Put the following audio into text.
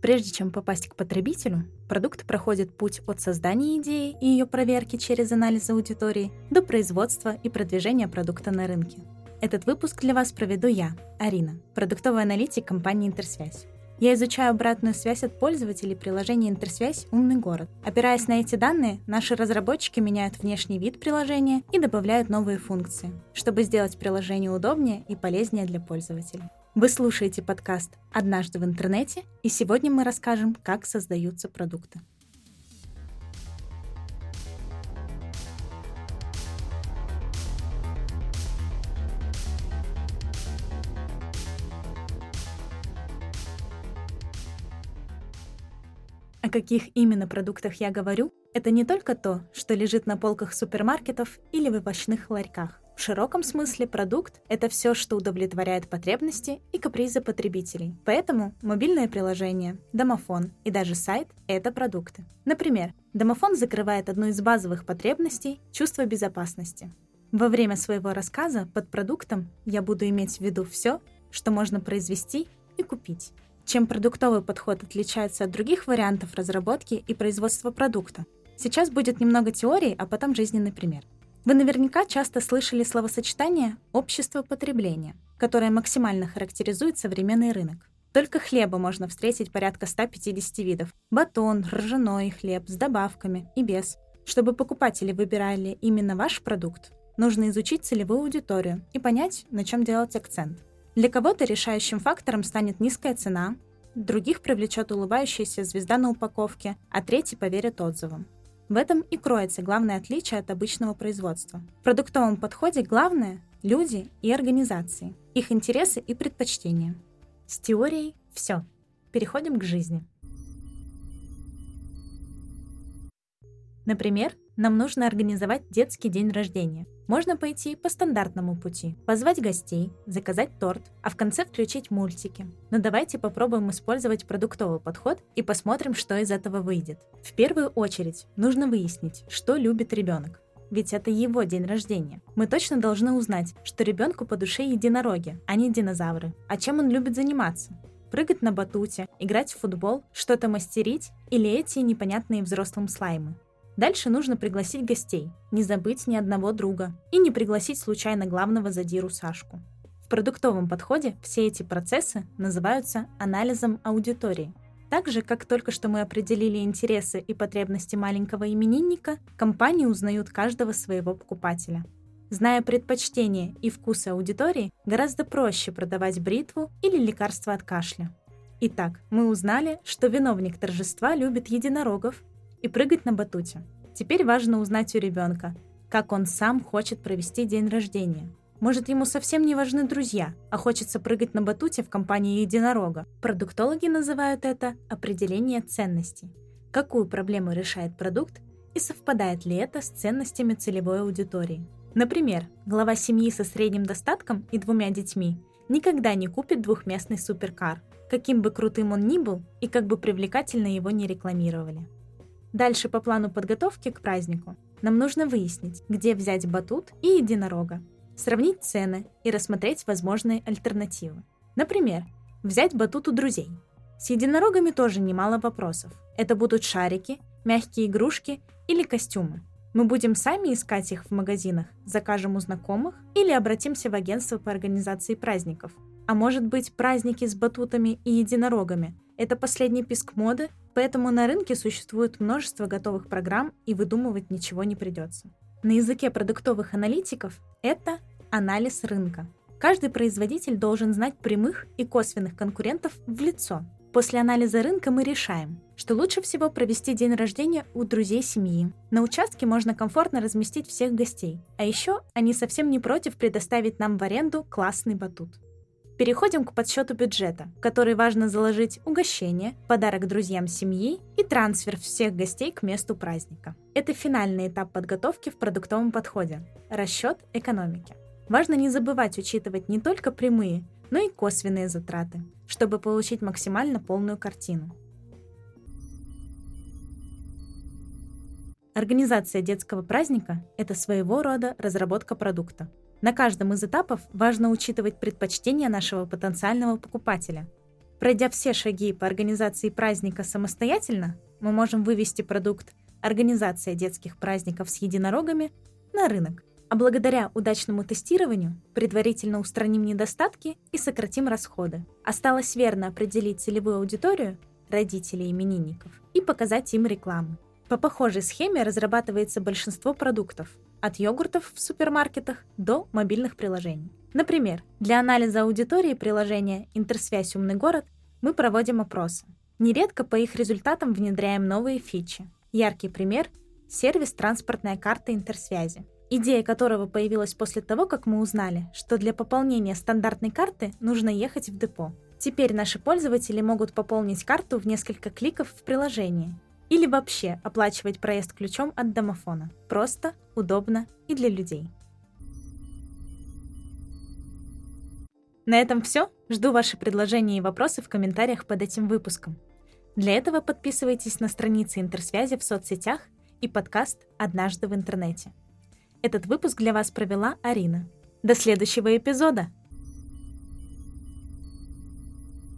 Прежде чем попасть к потребителю, продукт проходит путь от создания идеи и ее проверки через анализ аудитории до производства и продвижения продукта на рынке. Этот выпуск для вас проведу я, Арина, продуктовый аналитик компании «Интерсвязь». Я изучаю обратную связь от пользователей приложения «Интерсвязь. Умный город». Опираясь на эти данные, наши разработчики меняют внешний вид приложения и добавляют новые функции, чтобы сделать приложение удобнее и полезнее для пользователей. Вы слушаете подкаст «Однажды в интернете», и сегодня мы расскажем, как создаются продукты. О каких именно продуктах я говорю, это не только то, что лежит на полках супермаркетов или в овощных ларьках. В широком смысле продукт — это все, что удовлетворяет потребности и капризы потребителей. Поэтому мобильное приложение, домофон и даже сайт — это продукты. Например, домофон закрывает одну из базовых потребностей — чувство безопасности. Во время своего рассказа под продуктом я буду иметь в виду все, что можно произвести и купить. Чем продуктовый подход отличается от других вариантов разработки и производства продукта? Сейчас будет немного теории, а потом жизненный пример. Вы наверняка часто слышали словосочетание «общество потребления», которое максимально характеризует современный рынок. Только хлеба можно встретить порядка 150 видов. Батон, ржаной хлеб с добавками и без. Чтобы покупатели выбирали именно ваш продукт, нужно изучить целевую аудиторию и понять, на чем делать акцент. Для кого-то решающим фактором станет низкая цена, других привлечет улыбающаяся звезда на упаковке, а третий поверит отзывам. В этом и кроется главное отличие от обычного производства. В продуктовом подходе главное – люди и организации, их интересы и предпочтения. С теорией все. Переходим к жизни. Например, нам нужно организовать детский день рождения. Можно пойти по стандартному пути. Позвать гостей, заказать торт, а в конце включить мультики. Но давайте попробуем использовать продуктовый подход и посмотрим, что из этого выйдет. В первую очередь нужно выяснить, что любит ребенок ведь это его день рождения. Мы точно должны узнать, что ребенку по душе единороги, а не динозавры. А чем он любит заниматься? Прыгать на батуте, играть в футбол, что-то мастерить или эти непонятные взрослым слаймы. Дальше нужно пригласить гостей, не забыть ни одного друга и не пригласить случайно главного задиру Сашку. В продуктовом подходе все эти процессы называются анализом аудитории. Так же, как только что мы определили интересы и потребности маленького именинника, компании узнают каждого своего покупателя. Зная предпочтения и вкусы аудитории, гораздо проще продавать бритву или лекарство от кашля. Итак, мы узнали, что виновник торжества любит единорогов и прыгать на батуте. Теперь важно узнать у ребенка, как он сам хочет провести день рождения. Может, ему совсем не важны друзья, а хочется прыгать на батуте в компании единорога. Продуктологи называют это определение ценностей. Какую проблему решает продукт и совпадает ли это с ценностями целевой аудитории. Например, глава семьи со средним достатком и двумя детьми никогда не купит двухместный суперкар, каким бы крутым он ни был и как бы привлекательно его не рекламировали. Дальше по плану подготовки к празднику нам нужно выяснить, где взять батут и единорога, сравнить цены и рассмотреть возможные альтернативы. Например, взять батут у друзей. С единорогами тоже немало вопросов. Это будут шарики, мягкие игрушки или костюмы. Мы будем сами искать их в магазинах, закажем у знакомых или обратимся в агентство по организации праздников. А может быть, праздники с батутами и единорогами – это последний писк моды, Поэтому на рынке существует множество готовых программ, и выдумывать ничего не придется. На языке продуктовых аналитиков это анализ рынка. Каждый производитель должен знать прямых и косвенных конкурентов в лицо. После анализа рынка мы решаем, что лучше всего провести день рождения у друзей семьи. На участке можно комфортно разместить всех гостей. А еще они совсем не против предоставить нам в аренду классный батут. Переходим к подсчету бюджета, в который важно заложить угощение, подарок друзьям семьи и трансфер всех гостей к месту праздника. Это финальный этап подготовки в продуктовом подходе – расчет экономики. Важно не забывать учитывать не только прямые, но и косвенные затраты, чтобы получить максимально полную картину. Организация детского праздника – это своего рода разработка продукта – на каждом из этапов важно учитывать предпочтения нашего потенциального покупателя. Пройдя все шаги по организации праздника самостоятельно, мы можем вывести продукт «Организация детских праздников с единорогами» на рынок. А благодаря удачному тестированию предварительно устраним недостатки и сократим расходы. Осталось верно определить целевую аудиторию родителей именинников и показать им рекламу. По похожей схеме разрабатывается большинство продуктов, от йогуртов в супермаркетах до мобильных приложений. Например, для анализа аудитории приложения «Интерсвязь Умный город» мы проводим опросы. Нередко по их результатам внедряем новые фичи. Яркий пример — сервис «Транспортная карта интерсвязи», идея которого появилась после того, как мы узнали, что для пополнения стандартной карты нужно ехать в депо. Теперь наши пользователи могут пополнить карту в несколько кликов в приложении или вообще оплачивать проезд ключом от домофона. Просто, удобно и для людей. На этом все. Жду ваши предложения и вопросы в комментариях под этим выпуском. Для этого подписывайтесь на страницы интерсвязи в соцсетях и подкаст «Однажды в интернете». Этот выпуск для вас провела Арина. До следующего эпизода!